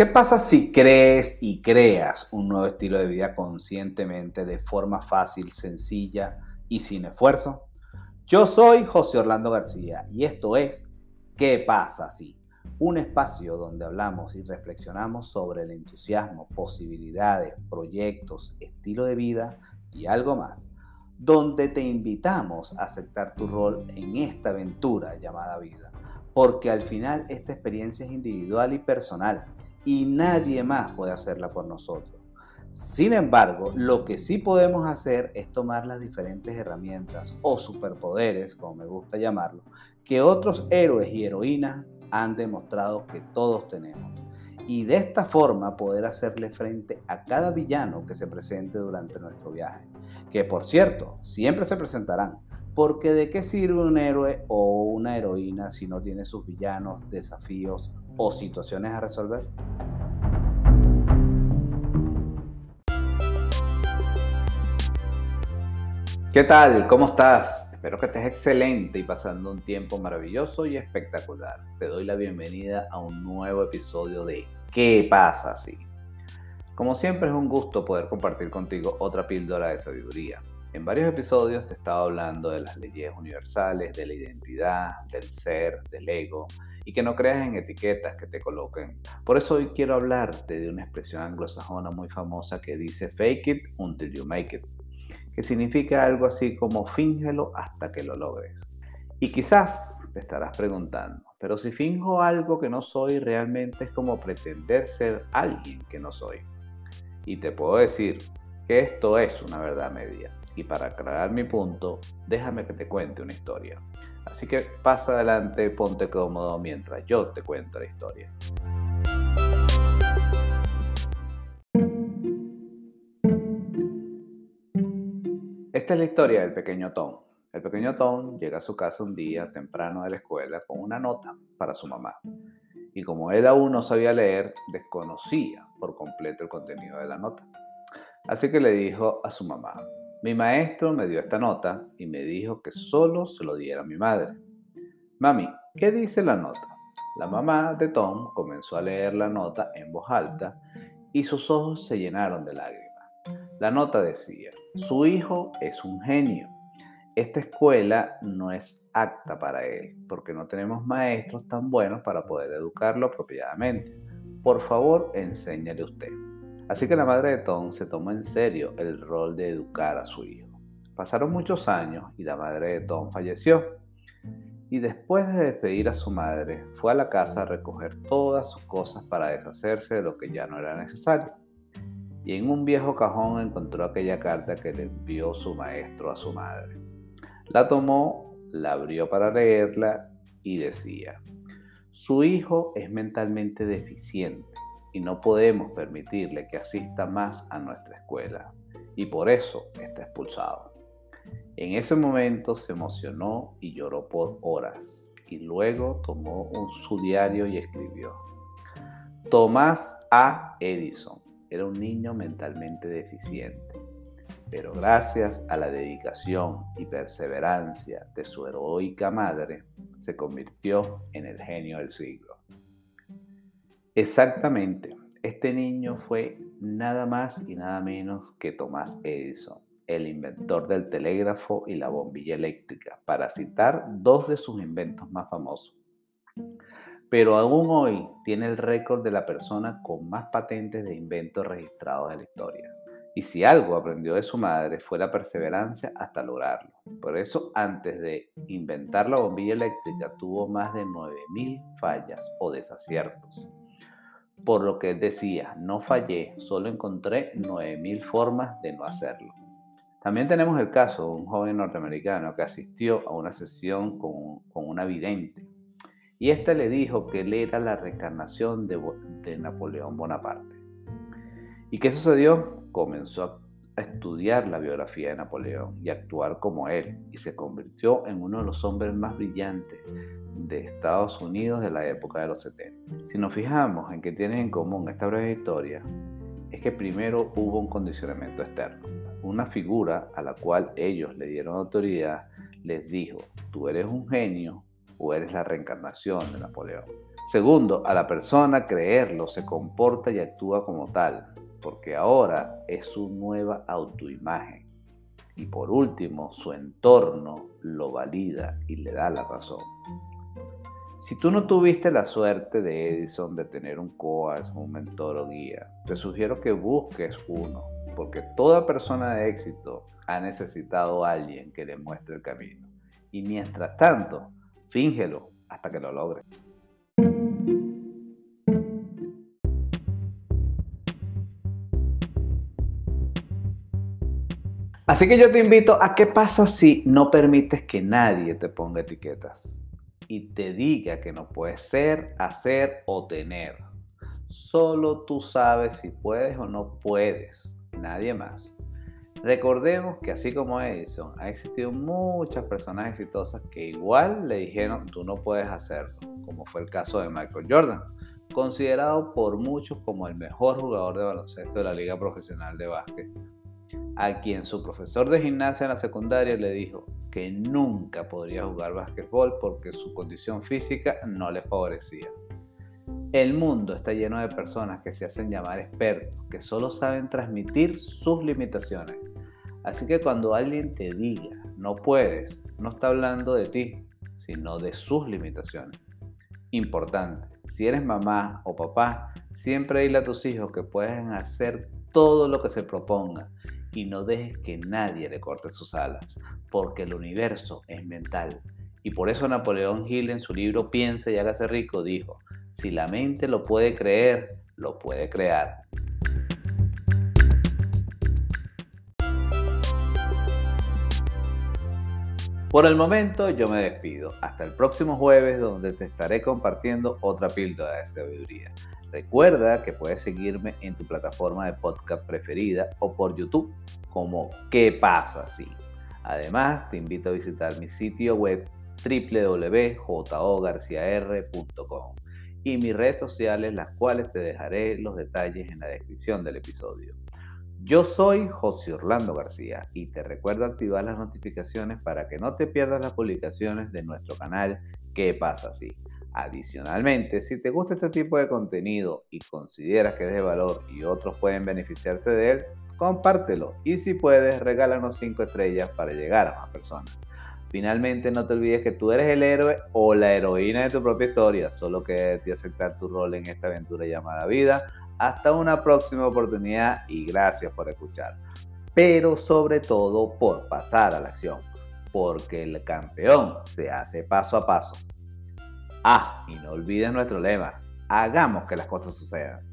¿Qué pasa si crees y creas un nuevo estilo de vida conscientemente, de forma fácil, sencilla y sin esfuerzo? Yo soy José Orlando García y esto es ¿Qué pasa si? Un espacio donde hablamos y reflexionamos sobre el entusiasmo, posibilidades, proyectos, estilo de vida y algo más, donde te invitamos a aceptar tu rol en esta aventura llamada vida, porque al final esta experiencia es individual y personal y nadie más puede hacerla por nosotros. Sin embargo, lo que sí podemos hacer es tomar las diferentes herramientas o superpoderes, como me gusta llamarlo, que otros héroes y heroínas han demostrado que todos tenemos. Y de esta forma poder hacerle frente a cada villano que se presente durante nuestro viaje. Que por cierto, siempre se presentarán. Porque de qué sirve un héroe o una heroína si no tiene sus villanos, desafíos o situaciones a resolver? ¿Qué tal? ¿Cómo estás? Espero que estés excelente y pasando un tiempo maravilloso y espectacular. Te doy la bienvenida a un nuevo episodio de ¿Qué pasa si? Como siempre es un gusto poder compartir contigo otra píldora de sabiduría. En varios episodios te he estado hablando de las leyes universales, de la identidad, del ser, del ego, y que no creas en etiquetas que te coloquen. Por eso hoy quiero hablarte de una expresión anglosajona muy famosa que dice fake it until you make it, que significa algo así como fíngelo hasta que lo logres. Y quizás te estarás preguntando, pero si finjo algo que no soy, realmente es como pretender ser alguien que no soy. Y te puedo decir que esto es una verdad media. Y para aclarar mi punto, déjame que te cuente una historia. Así que pasa adelante, ponte cómodo mientras yo te cuento la historia. Esta es la historia del pequeño Tom. El pequeño Tom llega a su casa un día temprano de la escuela con una nota para su mamá. Y como él aún no sabía leer, desconocía por completo el contenido de la nota. Así que le dijo a su mamá, mi maestro me dio esta nota y me dijo que solo se lo diera a mi madre. Mami, ¿qué dice la nota? La mamá de Tom comenzó a leer la nota en voz alta y sus ojos se llenaron de lágrimas. La nota decía, su hijo es un genio. Esta escuela no es apta para él porque no tenemos maestros tan buenos para poder educarlo apropiadamente. Por favor, enséñale usted. Así que la madre de Tom se tomó en serio el rol de educar a su hijo. Pasaron muchos años y la madre de Tom falleció. Y después de despedir a su madre, fue a la casa a recoger todas sus cosas para deshacerse de lo que ya no era necesario. Y en un viejo cajón encontró aquella carta que le envió su maestro a su madre. La tomó, la abrió para leerla y decía, su hijo es mentalmente deficiente y no podemos permitirle que asista más a nuestra escuela y por eso está expulsado. En ese momento se emocionó y lloró por horas y luego tomó su diario y escribió. Tomás A. Edison era un niño mentalmente deficiente, pero gracias a la dedicación y perseverancia de su heroica madre, se convirtió en el genio del siglo. Exactamente. Este niño fue nada más y nada menos que Thomas Edison, el inventor del telégrafo y la bombilla eléctrica, para citar dos de sus inventos más famosos. Pero aún hoy tiene el récord de la persona con más patentes de inventos registrados en la historia. Y si algo aprendió de su madre fue la perseverancia hasta lograrlo. Por eso, antes de inventar la bombilla eléctrica, tuvo más de 9.000 fallas o desaciertos por lo que decía, no fallé, solo encontré 9.000 formas de no hacerlo. También tenemos el caso de un joven norteamericano que asistió a una sesión con, con una vidente y ésta le dijo que él era la reencarnación de, de Napoleón Bonaparte. ¿Y qué sucedió? Comenzó a estudiar la biografía de Napoleón y actuar como él y se convirtió en uno de los hombres más brillantes de Estados Unidos de la época de los 70. Si nos fijamos en qué tienen en común esta breve historia, es que primero hubo un condicionamiento externo. Una figura a la cual ellos le dieron autoridad les dijo, tú eres un genio, o eres la reencarnación de Napoleón. Segundo, a la persona creerlo se comporta y actúa como tal, porque ahora es su nueva autoimagen. Y por último, su entorno lo valida y le da la razón. Si tú no tuviste la suerte de Edison de tener un coach, un mentor o guía, te sugiero que busques uno, porque toda persona de éxito ha necesitado a alguien que le muestre el camino. Y mientras tanto, fíngelo hasta que lo logres. Así que yo te invito a qué pasa si no permites que nadie te ponga etiquetas y te diga que no puedes ser, hacer o tener. Solo tú sabes si puedes o no puedes, nadie más. Recordemos que así como Edison, ha existido muchas personas exitosas que igual le dijeron tú no puedes hacerlo, como fue el caso de Michael Jordan, considerado por muchos como el mejor jugador de baloncesto de la liga profesional de básquet, a quien su profesor de gimnasia en la secundaria le dijo, que nunca podría jugar básquetbol porque su condición física no le favorecía. El mundo está lleno de personas que se hacen llamar expertos, que solo saben transmitir sus limitaciones. Así que cuando alguien te diga no puedes, no está hablando de ti, sino de sus limitaciones. Importante, si eres mamá o papá, siempre dile a tus hijos que pueden hacer todo lo que se proponga y no dejes que nadie le corte sus alas, porque el universo es mental. Y por eso Napoleón Hill en su libro Piensa y hágase rico dijo, si la mente lo puede creer, lo puede crear. Por el momento yo me despido. Hasta el próximo jueves donde te estaré compartiendo otra píldora de sabiduría. Recuerda que puedes seguirme en tu plataforma de podcast preferida o por YouTube como ¿Qué pasa si? Además, te invito a visitar mi sitio web www.jogarciar.com y mis redes sociales, las cuales te dejaré los detalles en la descripción del episodio. Yo soy José Orlando García y te recuerdo activar las notificaciones para que no te pierdas las publicaciones de nuestro canal ¿Qué pasa si? Adicionalmente, si te gusta este tipo de contenido y consideras que es de valor y otros pueden beneficiarse de él, compártelo y si puedes, regálanos 5 estrellas para llegar a más personas. Finalmente, no te olvides que tú eres el héroe o la heroína de tu propia historia, solo que de aceptar tu rol en esta aventura llamada vida. Hasta una próxima oportunidad y gracias por escuchar. Pero sobre todo por pasar a la acción, porque el campeón se hace paso a paso. Ah, y no olvides nuestro lema, hagamos que las cosas sucedan.